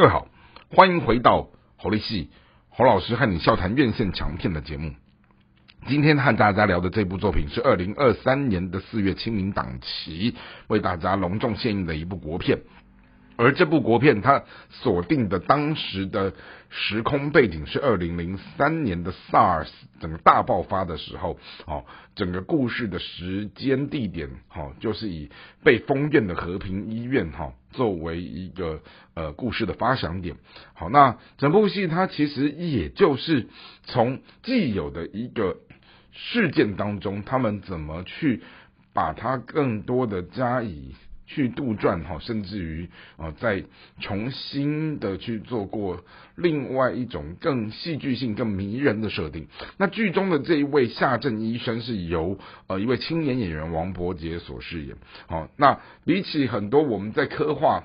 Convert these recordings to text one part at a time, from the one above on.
各位好，欢迎回到侯立戏侯老师和你笑谈院线强片的节目。今天和大家聊的这部作品是二零二三年的四月清明档期为大家隆重献映的一部国片。而这部国片，它锁定的当时的时空背景是二零零三年的 SARS 整个大爆发的时候，哦，整个故事的时间地点，哦，就是以被封院的和平医院，哈，作为一个呃故事的发想点。好，那整部戏它其实也就是从既有的一个事件当中，他们怎么去把它更多的加以。去杜撰哈，甚至于啊，再重新的去做过另外一种更戏剧性、更迷人的设定。那剧中的这一位夏正医生是由呃一位青年演员王伯杰所饰演。好，那比起很多我们在刻画。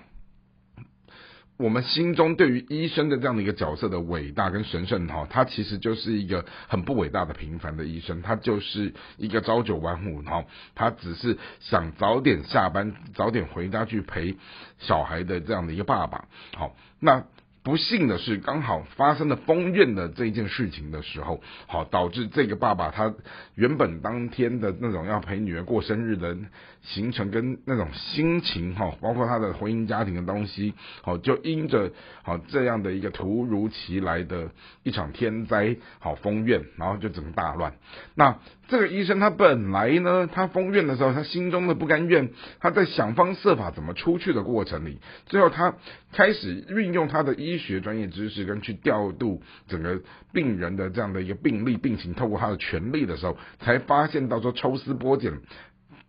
我们心中对于医生的这样的一个角色的伟大跟神圣哈，他其实就是一个很不伟大的平凡的医生，他就是一个朝九晚五哈，他只是想早点下班，早点回家去陪小孩的这样的一个爸爸。好，那。不幸的是，刚好发生了封院的这一件事情的时候，好导致这个爸爸他原本当天的那种要陪女儿过生日的行程跟那种心情哈，包括他的婚姻家庭的东西，好就因着好这样的一个突如其来的一场天灾，好封院，然后就整个大乱。那这个医生他本来呢，他封院的时候，他心中的不甘愿，他在想方设法怎么出去的过程里，最后他开始运用他的医。医学专业知识跟去调度整个病人的这样的一个病例病情，透过他的权力的时候，才发现到说抽丝剥茧，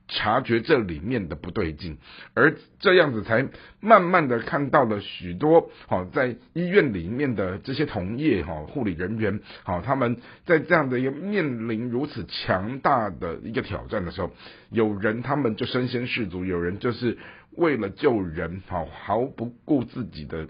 察觉这里面的不对劲，而这样子才慢慢的看到了许多好在医院里面的这些同业哈护理人员好他们在这样的一个面临如此强大的一个挑战的时候，有人他们就身先士卒，有人就是为了救人好毫不顾自己的。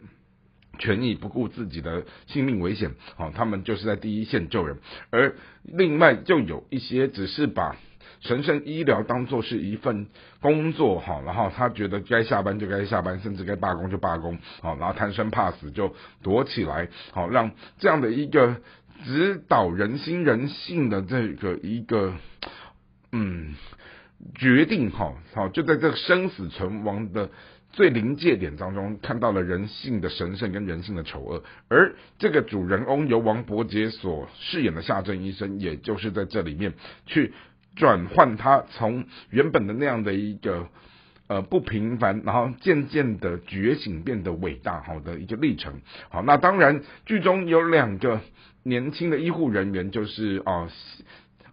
权益不顾自己的性命危险，哦，他们就是在第一线救人，而另外就有一些只是把神圣医疗当做是一份工作，哈，然后他觉得该下班就该下班，甚至该罢工就罢工，好，然后贪生怕死就躲起来，好，让这样的一个指导人心人性的这个一个，嗯，决定，哈，好，就在这生死存亡的。最临界点当中看到了人性的神圣跟人性的丑恶，而这个主人翁由王伯杰所饰演的夏正医生，也就是在这里面去转换他从原本的那样的一个呃不平凡，然后渐渐的觉醒变得伟大好的一个历程。好，那当然剧中有两个年轻的医护人员，就是啊。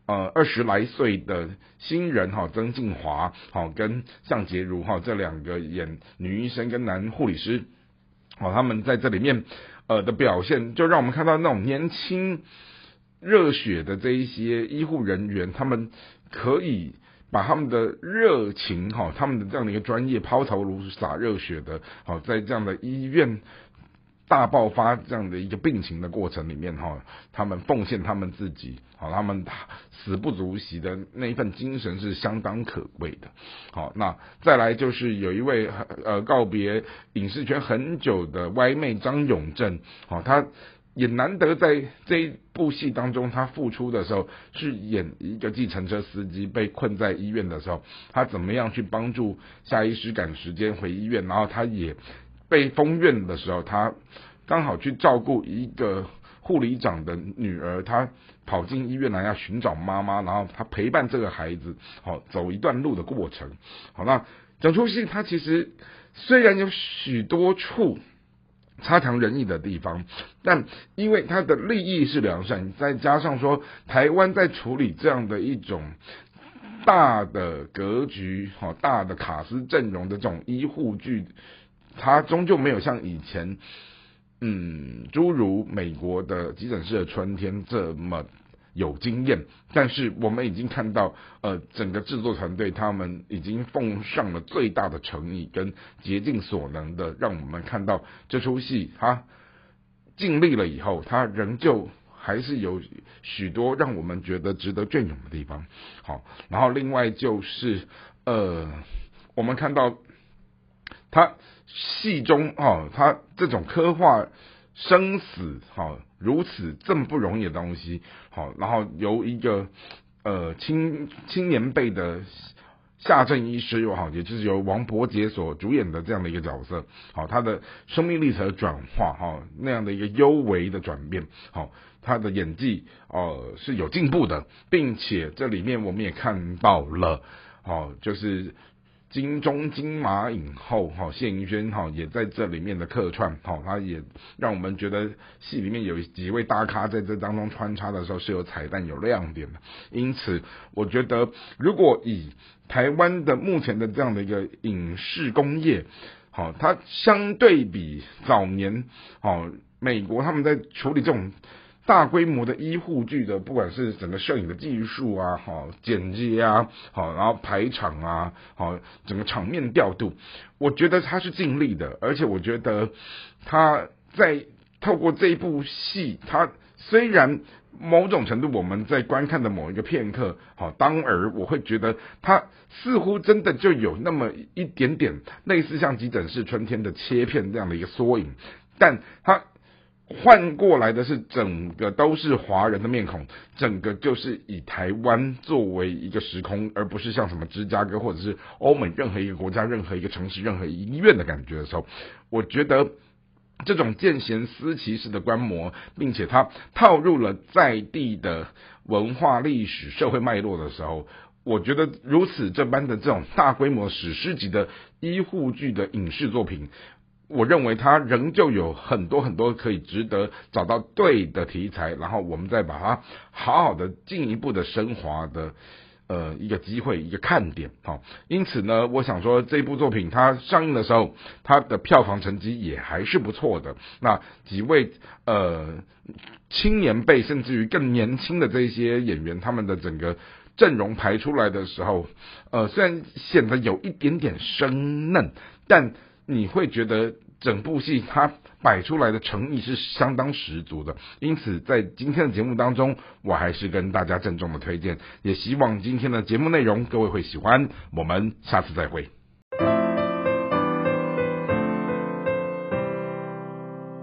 呃二十来岁的新人哈，曾静华好跟向洁如哈这两个演女医生跟男护理师，哦，他们在这里面呃的表现，就让我们看到那种年轻热血的这一些医护人员，他们可以把他们的热情哈，他们的这样的一个专业抛头颅洒热血的，好在这样的医院。大爆发这样的一个病情的过程里面哈，他们奉献他们自己，好，他们死不足惜的那一份精神是相当可贵的。好，那再来就是有一位呃告别影视圈很久的歪妹张永正，好，他也难得在这一部戏当中，他复出的时候是演一个计程车司机被困在医院的时候，他怎么样去帮助夏医师赶时间回医院，然后他也。被封院的时候，他刚好去照顾一个护理长的女儿，他跑进医院来要寻找妈妈，然后他陪伴这个孩子，好走一段路的过程。好，那整出戏他其实虽然有许多处差强人意的地方，但因为他的利益是良善，再加上说台湾在处理这样的一种大的格局、好大的卡司阵容的这种医护剧。他终究没有像以前，嗯，诸如美国的急诊室的春天这么有经验。但是我们已经看到，呃，整个制作团队他们已经奉上了最大的诚意跟竭尽所能的，让我们看到这出戏他尽力了以后，他仍旧还是有许多让我们觉得值得隽永的地方。好，然后另外就是，呃，我们看到。他戏中哦，他这种刻画生死哈，如此这么不容易的东西，好，然后由一个呃青青年辈的。夏正医师又好，也就是由王伯杰所主演的这样的一个角色，好，他的生命历程转化，哈，那样的一个幽微的转变，好，他的演技呃是有进步的，并且这里面我们也看到了，好，就是。金钟金马影后哈谢盈萱哈也在这里面的客串哈，他也让我们觉得戏里面有几位大咖在这当中穿插的时候是有彩蛋有亮点的。因此，我觉得如果以台湾的目前的这样的一个影视工业，好，它相对比早年好美国他们在处理这种。大规模的医护剧的，不管是整个摄影的技术啊，好剪辑啊，好然后排场啊，好整个场面调度，我觉得他是尽力的，而且我觉得他在透过这一部戏，他虽然某种程度我们在观看的某一个片刻，好当儿我会觉得他似乎真的就有那么一点点类似像急诊室春天的切片这样的一个缩影，但他。换过来的是整个都是华人的面孔，整个就是以台湾作为一个时空，而不是像什么芝加哥或者是欧美任何一个国家、任何一个城市、任何医院的感觉的时候，我觉得这种见贤思齐式的观摩，并且它套入了在地的文化、历史、社会脉络的时候，我觉得如此这般的这种大规模史诗级的医护剧的影视作品。我认为它仍旧有很多很多可以值得找到对的题材，然后我们再把它好好的进一步的升华的呃一个机会一个看点好，因此呢，我想说这部作品它上映的时候，它的票房成绩也还是不错的。那几位呃青年辈甚至于更年轻的这些演员，他们的整个阵容排出来的时候，呃虽然显得有一点点生嫩，但你会觉得整部戏它摆出来的诚意是相当十足的，因此在今天的节目当中，我还是跟大家郑重的推荐，也希望今天的节目内容各位会喜欢，我们下次再会。